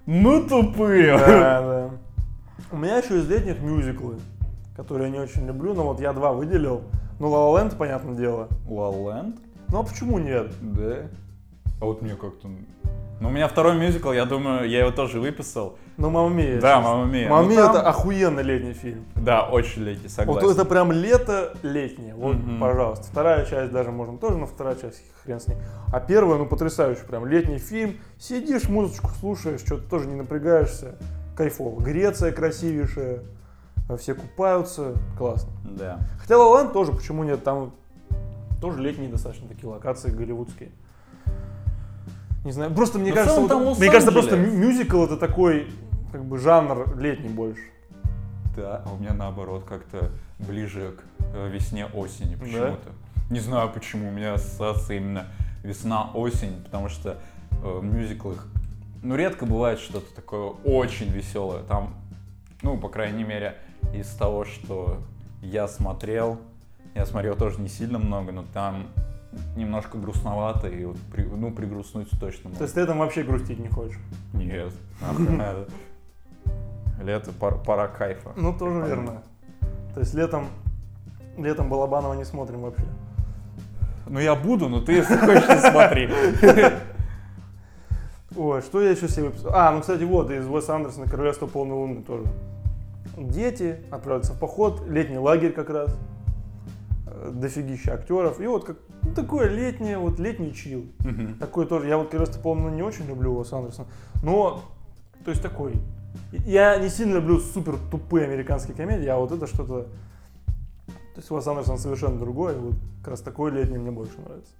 Ну тупые! Да, да. У меня еще из летних мюзиклы, которые я не очень люблю, но вот я два выделил. Ну, La La Land, понятное дело. La La Land? Ну, а почему нет? Да. А вот мне как-то... Ну, у меня второй мюзикл, я думаю, я его тоже выписал. Ну, Мамма Мия. Да. «Мамма Мия». «Мамма Ну, Мия» там- это охуенный летний фильм. Да, очень летний, согласен. Вот это прям лето летнее. Вот, Мгм. пожалуйста. Вторая часть даже можно тоже, но вторая часть хрен с ней. А первая, ну, потрясающий. Прям летний фильм. Сидишь, музычку слушаешь, что-то тоже не напрягаешься. Кайфово. Греция красивейшая. А Все купаются. Классно. Да. Хотя Land тоже, почему нет? Там тоже летние достаточно такие локации голливудские. Не знаю, просто мне Но кажется, вот- там мне кажется, просто мюзикл это такой, как бы жанр летний больше. Да, а у меня наоборот как-то ближе к э, весне-осени почему-то. Не знаю почему, у меня ассоциация именно весна-осень, потому что э, в мюзиклах, ну, редко бывает что-то такое очень веселое. Там, ну, по крайней мере, из того, что я смотрел, я смотрел тоже не сильно много, но там немножко грустновато, и вот, при- ну, пригрустнуть точно То можно. есть ты там вообще грустить не хочешь. Нет, надо. Лето, пора, пора кайфа. Ну, тоже Понятно. верно. То есть летом, летом Балабанова не смотрим вообще. Ну я буду, но ты, если хочешь, не смотри. Ой, что я еще себе? А, ну, кстати, вот, из Уэса Андерсона «Королевство полной луны» тоже. Дети отправляются в поход, летний лагерь как раз, э, дофигища актеров. И вот как, ну, такое летнее, вот летний чил. Мгм. Такой тоже, я вот «Королевство полной луны» не очень люблю Уэса Андерсона, но, то есть такой. Я не сильно люблю супер тупые американские комедии, а вот это что-то... То есть Уэс Андерсон совершенно другой, вот как раз такой летний мне больше нравится.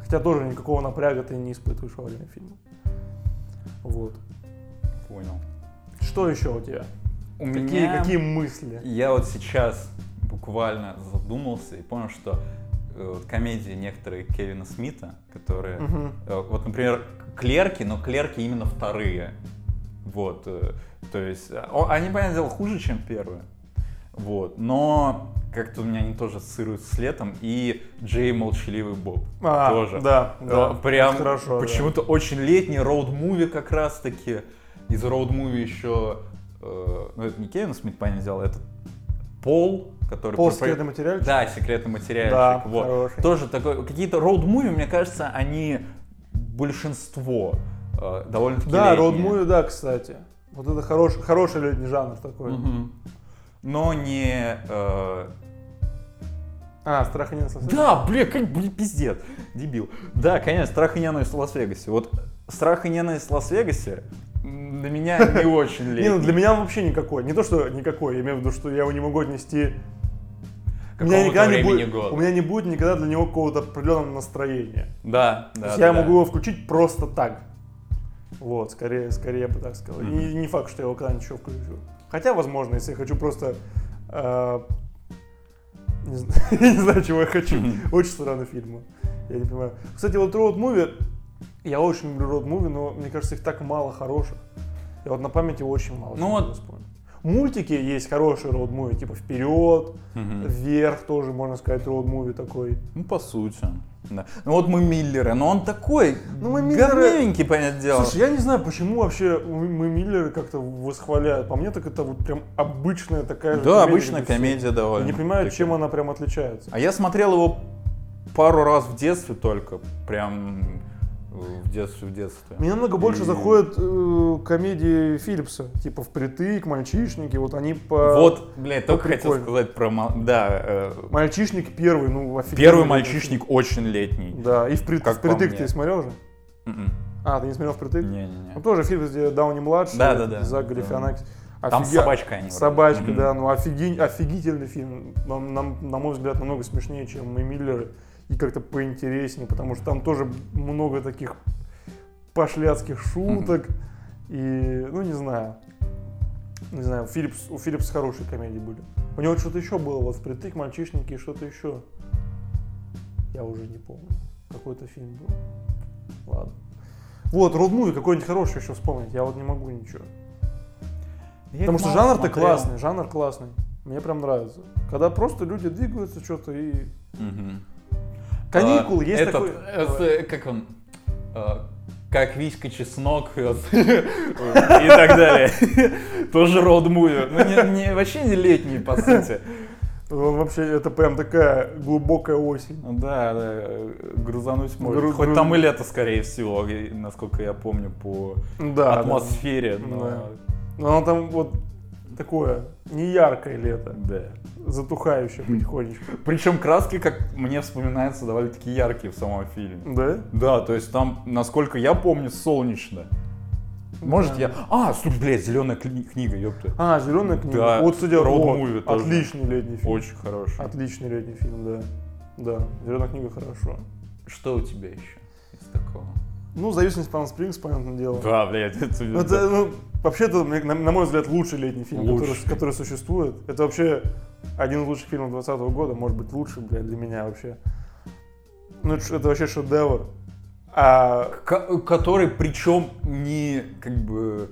Хотя тоже никакого напряга ты не испытываешь во время фильма. Вот. Понял. Что еще у тебя? У Какие, меня... какие мысли? Я вот сейчас буквально задумался и понял, что э, вот комедии некоторые Кевина Смита, которые... Э, вот, например, «Клерки», но «Клерки» именно вторые. Вот, э, то есть, они, понятное дело, хуже, чем первые. Вот, но как-то у меня они тоже ассоциируются с летом. И Джей Молчаливый Боб А, тоже. Да, да. Прям хорошо. да. почему-то очень летний роуд-муви как раз-таки. Из роуд-муви еще, э, ну это не Кевин Смит, понятное дело, это Пол, который... Пол про- секретный материальчик? Да, секретный материальчик. Да, вот. хороший. Тоже такой, какие-то роуд-муви, мне кажется, они большинство э, довольно-таки Да, роуд-муви, да, кстати. Вот это хороший, хороший летний жанр такой. Мгм. Но не... э, А, страх и ненависть. Да, бля, как, блин, пиздец, дебил. Да, конечно, страх и ненависть в Лас-Вегасе. Вот страх и ненависть в Лас-Вегасе для меня не очень Не, ну летний. для меня он вообще никакой. Не то, что никакой, я имею в виду, что я его не могу отнести... У меня, никогда не будет, года. у меня не будет никогда для него какого-то определенного настроения. Да, То да, есть да, я да. могу его включить просто так. Вот, скорее, скорее я бы так сказал. И Мгм. не факт, что я его когда-нибудь еще включу. Хотя, возможно, если я хочу просто... э, не, знаю, я не знаю, чего я хочу. Очень странный фильм. Я не понимаю. Кстати, вот роуд муви, я очень люблю роуд муви, но мне кажется, их так мало хороших. Я вот на памяти очень мало. Ну вот- вспомню. Мультики есть хорошие роуд муви, типа вперед, Мгм. вверх тоже, можно сказать, роуд муви такой. Ну, по сути. Да. Ну вот мы Миллеры, но он такой Ну, мы Миллеры- говневенький, понятное дело. Слушай, я не знаю, почему вообще мы, мы Миллеры как-то восхваляют. По мне так это вот прям обычная такая же да, комедия, обычная и комедия Я довольно. не понимаю, таки. чем она прям отличается. А я смотрел его пару раз в детстве только. Прям в детстве, в детстве. Мне намного больше И- заходят э, комедии Филлипса, типа «Впритык», «Мальчишники», вот они по... Вот, блядь, только хотел сказать про... Да, э, «Мальчишник» первый, ну, офигенный. первый мальчишник очень летний. Да, и «Впритык», Как «Впритык» ты смотрел же? Мгм. А, ты не смотрел «Впритык»? Не-не-не. Ну, тоже фильм, где Дауни-младший, Да, да, да. Зак Да. Галифианакис. Там с Офиге- собачкой они. Собачка, Мгм. да, ну офиги- офигительный фильм. На, на- на мой взгляд, намного смешнее, чем мы Миллеры. И как-то поинтереснее, потому что там тоже много таких пошляцких шуток. И, ну, не знаю. Не знаю, Филлипс, у Филлипса хорошие комедии были. У него что-то еще было, вот «Впритык», «Мальчишники» и что-то еще. Я уже не помню. Какой-то фильм был. Ладно. Вот, роуд муви какой-нибудь хороший еще вспомнить. Я вот не могу ничего. Я Потому что жанр-то смотрел. классный, жанр классный. Мне прям нравится. Когда просто люди двигаются что-то и... Мгм. Каникулы, А, есть этот, такой... с- как он? э, Как Виська Чеснок и так далее. Тоже роуд-муви. Ну, вообще не летний, по сути. Он вообще, это прям такая глубокая осень. Да, да, грузануть можно. Гру- Хоть там и лето, скорее всего, насколько я помню, по Да, атмосфере. да. но- Да. Но там вот такое, не яркое лето, да. затухающее потихонечку. Причем краски, как мне вспоминаются, довольно-таки яркие в самом фильме. Да? Да, то есть там, насколько я помню, солнечно. Может, Да. я... А, слушай, блядь, зеленая книга, ёпта. А, зеленая книга. Да, вот, кстати, road вот, movie тоже. отличный летний фильм. Очень хороший. Отличный летний фильм, да. Да, зеленая книга хорошо. Что у тебя еще из такого? Ну, зависимость Палм Спрингс, понятное дело. Да, блядь, это... Это, ну, вообще-то, мне- на, мой взгляд, лучший летний фильм, который, который существует. Это вообще один из лучших фильмов 2020 года, может быть, лучший, блядь, для меня вообще. Ну, это, это вообще шедевр. А Ко- который, причем, не, как бы...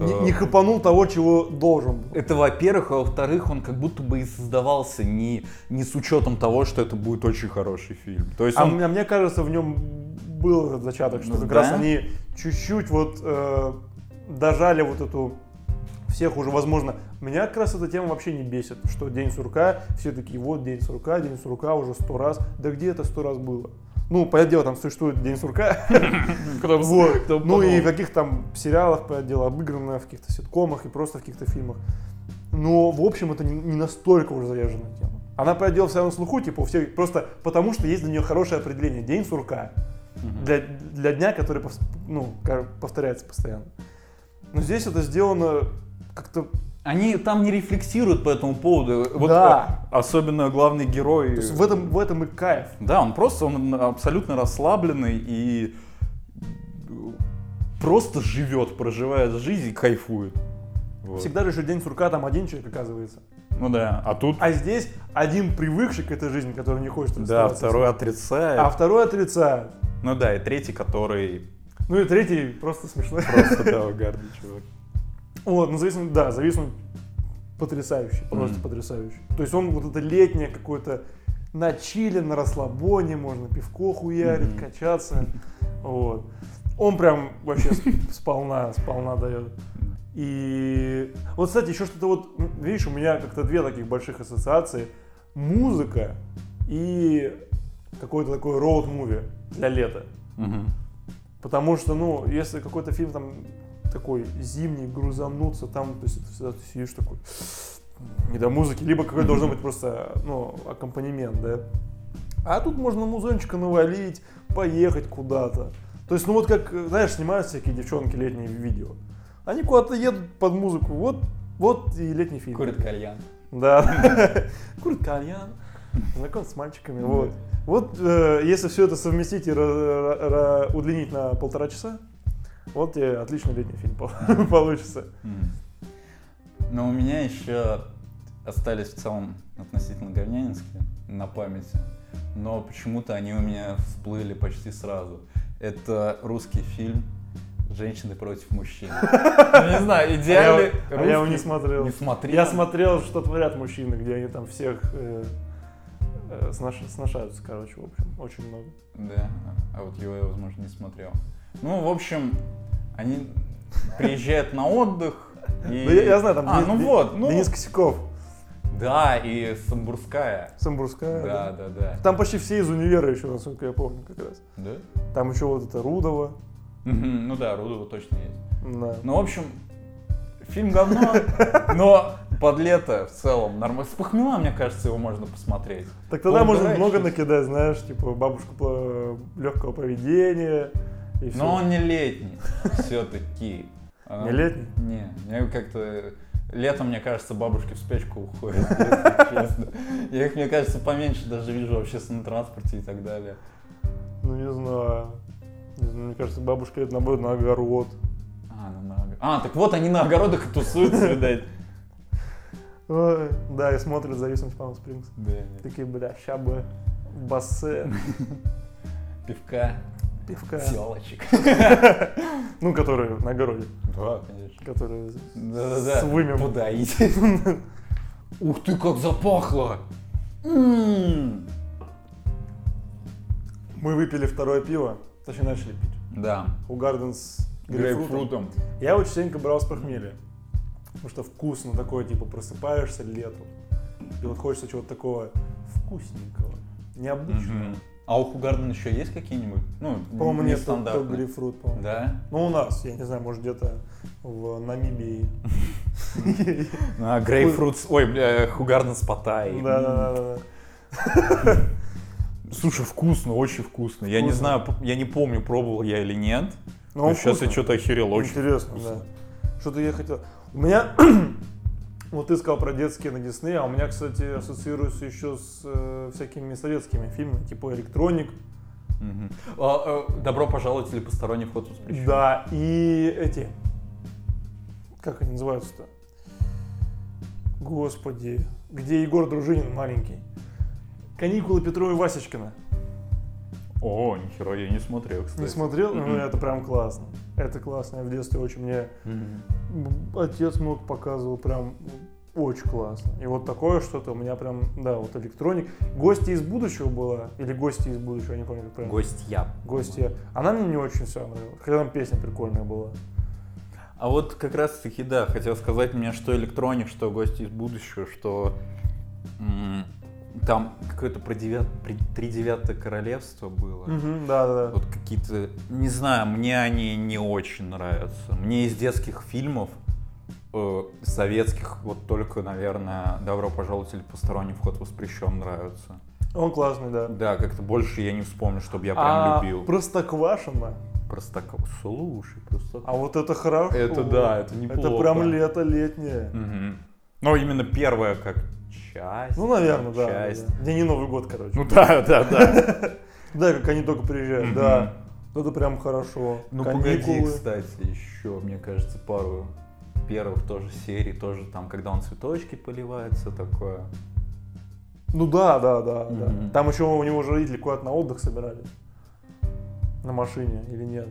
не, э, не хапанул того, чего должен. Это, во-первых, а во-вторых, он как будто бы и создавался не, не с учетом того, что это будет очень хороший фильм. То есть А он... мне, мне кажется, в нем был этот зачаток, что Ну как да. раз они чуть-чуть вот э, дожали вот эту всех уже, возможно, меня как раз эта тема вообще не бесит, что День сурка, все такие, вот День сурка, День сурка уже сто раз, да где это сто раз было? Ну, понятное дело, там существует День сурка, вот. ну и в каких там сериалах, понятное дело, обыграно, в каких-то ситкомах и просто в каких-то фильмах. Но, в общем, это не, настолько уже заряженная тема. Она, понятное дело, вся на слуху, типа, у всех, просто потому что есть для нее хорошее определение. День сурка. Для, для дня, который ну, повторяется постоянно. Но здесь это сделано как-то... Они там не рефлексируют по этому поводу. Вот, Да. э, особенно главный герой. То есть в этом, в этом и кайф. Да, он просто он абсолютно расслабленный и просто живет, проживает жизнь и кайфует. Вот. Всегда же еще день сурка, там один человек оказывается. Ну да, а тут А здесь один привыкший к этой жизни, который не хочет да, второй отрицает. А второй отрицает. Ну да, и третий, который Ну и третий просто смешной. Просто, да, угарный чувак. Вот, ну зависнуть, да, зависнуть потрясающий, просто Мгм. потрясающий. То есть он вот это летнее какое-то на чиле, на расслабоне, можно пивко хуярить, Мгм. качаться. Вот. Он прям вообще сп- сполна, сполна дает. И вот, кстати, еще что-то вот, видишь, у меня как-то две таких больших ассоциации. Музыка и какой-то такой роуд-муви для лета. Мгм. Потому что, ну, если какой-то фильм там такой зимний, грузануться, там, то есть это всегда ты сидишь такой, не до музыки, либо какой должен быть просто, ну, аккомпанемент, да. А тут можно музончика навалить, поехать куда-то. То есть, ну вот как, знаешь, снимают всякие девчонки летние видео. Они куда-то едут под музыку, вот, вот и летний фильм. Курит кальян. Да. Курит кальян, знаком с мальчиками, вот. Вот э, если все это совместить и удлинить на полтора часа, вот тебе отличный летний фильм пол- получится. Но у меня еще остались в целом относительно говнянинские на памяти, но почему-то они у меня всплыли почти сразу. Это русский фильм «Женщины против мужчин». Ну, Не знаю, идеальный А я- а я его не смотрел. Не смотрел? Я смотрел, что творят мужчины, где они там всех э, снош- сношаются, короче, в общем, очень много. Да, а вот его я, возможно, не смотрел. Ну, в общем, они приезжают на отдых. И... Да я, я знаю, там А, Денис, ну вот, ну... Денис Косяков, Да, и Самбурская. Самбурская. Да, да, да. Там почти все из универа еще, насколько я помню, как раз. Да? Там еще вот это Рудова. Ну да, Рудова точно есть. Да. Ну, в общем, фильм говно, но под лето в целом нормально. С похмела, мне кажется, его можно посмотреть. Так тогда можно Поугарать много накидать, знаешь, типа бабушку легкого поведения и все. Но он не летний, все-таки. Не летний? Не, мне как-то... Летом, мне кажется, бабушки в спячку уходят, честно. Я их, мне кажется, поменьше даже вижу в общественном транспорте и так далее. Ну не знаю. Не знаю, Мне кажется, бабушка это наоборот на огород. А, ну, на ог- а, так вот они на огородах и тусуются, видать. Ой, Да, и смотрят зависнуть Палм Спрингс. Да, да. Такие, бля, ща бы в бассейн, Пивка, пивка. телочек. Ну, которые на огороде. Да, конечно. Которые с- Да-да-да. с вымем. Подоить. Ух ты, как запахло! М. Мы выпили второе пиво, точнее начали пить. Да, У Гарденс грейпфрутом. грейпфрутом. Я очень сильно брал с похмелья. Потому что вкусно такое, типа, просыпаешься летом. И вот хочется чего-то такого вкусненького, необычного. Мгм. А у Хугардена еще есть какие-нибудь? Ну, По-моему, нет, только грейпфрут, по-моему. Да? Ну, у нас, я не знаю, может, где-то в Намибии. А, грейпфрут, ой, бля, Хугарден с Паттайей. Да-да-да. Слушай, вкусно, очень вкусно. Я не знаю, я не помню, пробовал я или нет. Но он сейчас я что-то охерел, очень Интересно, да. Что-то я хотел... У меня... Вот ты сказал про детские на Дисней, а у меня, кстати, ассоциируется еще с э, всякими советскими фильмами, типа «Электроник». А, э, Добро пожаловать или посторонний вход воспрещен. Да, и эти... Как они называются-то? Господи, где Егор Дружинин маленький. «Каникулы Петрова и Васечкина». О, нихера, я не смотрел, кстати. Не смотрел? Ну, Мгм. это прям классно. Это классно. Я в детстве очень мне м, отец много показывал, прям очень классно. И вот такое что-то у меня прям, да, вот электроник. Гости из будущего была, или гости из будущего, я не помню, как правильно. Гость я. Гости. Она мне не очень все нравилась. Хотя там песня прикольная была. А вот как раз таки, да, хотел сказать мне, что электроник, что гости из будущего, что там какое-то про девят, при- тридевятое королевство было. Мгм, да, да. Вот какие-то, не знаю, мне они не очень нравятся. Мне из детских фильмов э, советских вот только, наверное, «Добро пожаловать» или «Посторонний вход воспрещен» нравятся. Он классный, да. Да, как-то больше я не вспомню, чтобы я прям а любил. Простоквашино. Простаков. Слушай, просто. А вот это хорошо. Это да, это неплохо. Это прям лето летнее. Мгм. Ну, именно первая как часть. Ну, наверное, да. часть. да. Где не Новый год, короче. Ну да, да, да. Да, как они только приезжают, да. Это прям хорошо. Ну, погоди, кстати, еще, мне кажется, пару первых тоже серий, тоже там, когда он цветочки поливает, все такое. Ну да, да, да, да. Там еще у него же родители куда-то на отдых собирались. На машине или нет?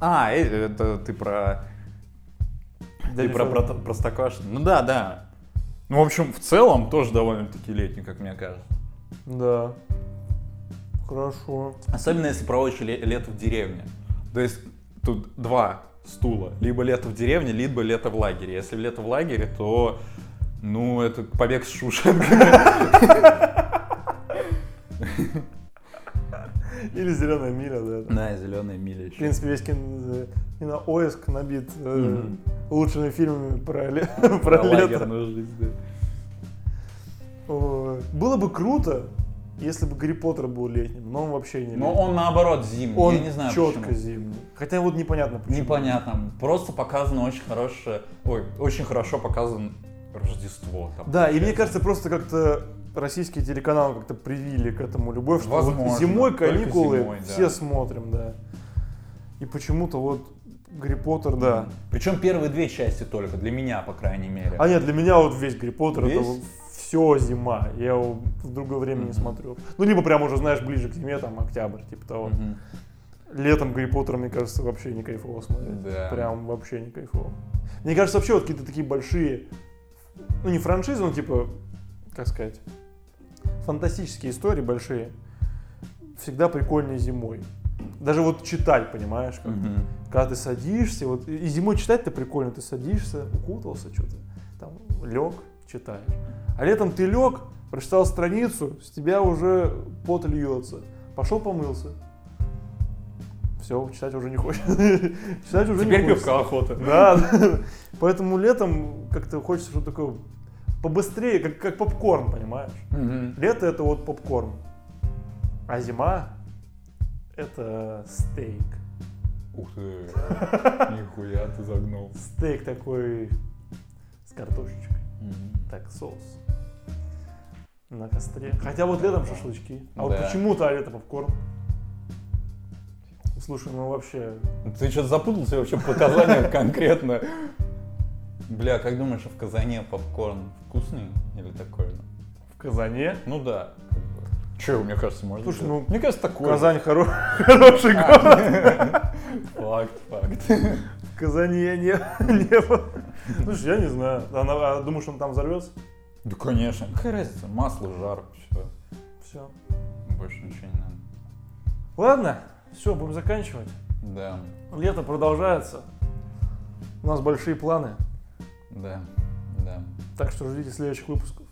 А, э, это ты про... Ты Дядя про, Фёдор. про Простоквашино. Ну да, да. Ну, в общем, в целом тоже довольно-таки летний, как мне кажется. Да. Хорошо. Особенно если проводишь ле- лето в деревне. То есть тут два стула. Либо лето в деревне, либо лето в лагере. Если лето в лагере, то ну, это побег с Шушенко. Или зеленая миля, да. Да, зеленая миля В еще. принципе, весь кин- кинооиск набит э, лучшими фильмами про, ле- Про про лето. лагерную жизнь, да. Было бы круто, если бы Гарри Поттер был летним, но он вообще не Но летний. он наоборот зимний. Он Я не знаю четко почему. зимний. Хотя вот непонятно почему. Непонятно. Просто показано очень хорошее. Ой, очень хорошо показано Рождество. Там, Да, и мне кажется, просто как-то российские телеканалы как-то привили к этому любовь, что вот Возможно, зимой только каникулы зимой, да. все смотрим, да. И почему-то вот Гарри Поттер, да. Причем первые две части только, для меня, по крайней мере. А нет, для меня вот весь Гарри Поттер это Весь? вот все зима. Я его в другое время не Мгм. смотрю. Ну, либо прям уже, знаешь, ближе к зиме, там, октябрь, типа того. Мгм. Летом Гарри Поттер, мне кажется, вообще не кайфово смотреть. Да. Прям вообще не кайфово. Мне кажется, вообще вот какие-то такие большие, ну не франшизы, но типа, как сказать, фантастические истории большие, всегда прикольнее зимой. Даже вот читать, понимаешь, как Мгм. когда ты садишься, вот и зимой читать-то прикольно, ты садишься, укутался что-то, там лег, читаешь. А летом ты лег, прочитал страницу, с тебя уже пот льется, пошел помылся. Все, читать уже не хочешь. Читать уже Теперь не хочется. пивка охота. Да. Поэтому летом как-то хочется что-то такое побыстрее, как, как попкорн, понимаешь? Мгм. Лето это вот попкорн, а зима это стейк. Ух ты. Нихуя ты загнул. Стейк такой с картошечкой. Мгм. Так, соус. На костре. Хотя вот летом шашлычки. А вот Да. почему-то а лето попкорн. Слушай, ну вообще... Ты что-то запутался вообще в показаниях конкретно. Бля, как думаешь, а в Казане попкорн вкусный или такой? В Казане. Ну да. Че, мне кажется, может Слушай, ну, Мне кажется, такой. Казань хоро- хороший город. Факт, факт. В Казани я не, не был. Слушай, я не знаю. Она, а думаешь, он там взорвется? Да, конечно. Какая разница? Масло, жар, все. Все. Больше ничего не надо. Ладно, все, будем заканчивать. Да, Лето продолжается. У нас большие планы. Да, да. Так что ждите следующих выпусков.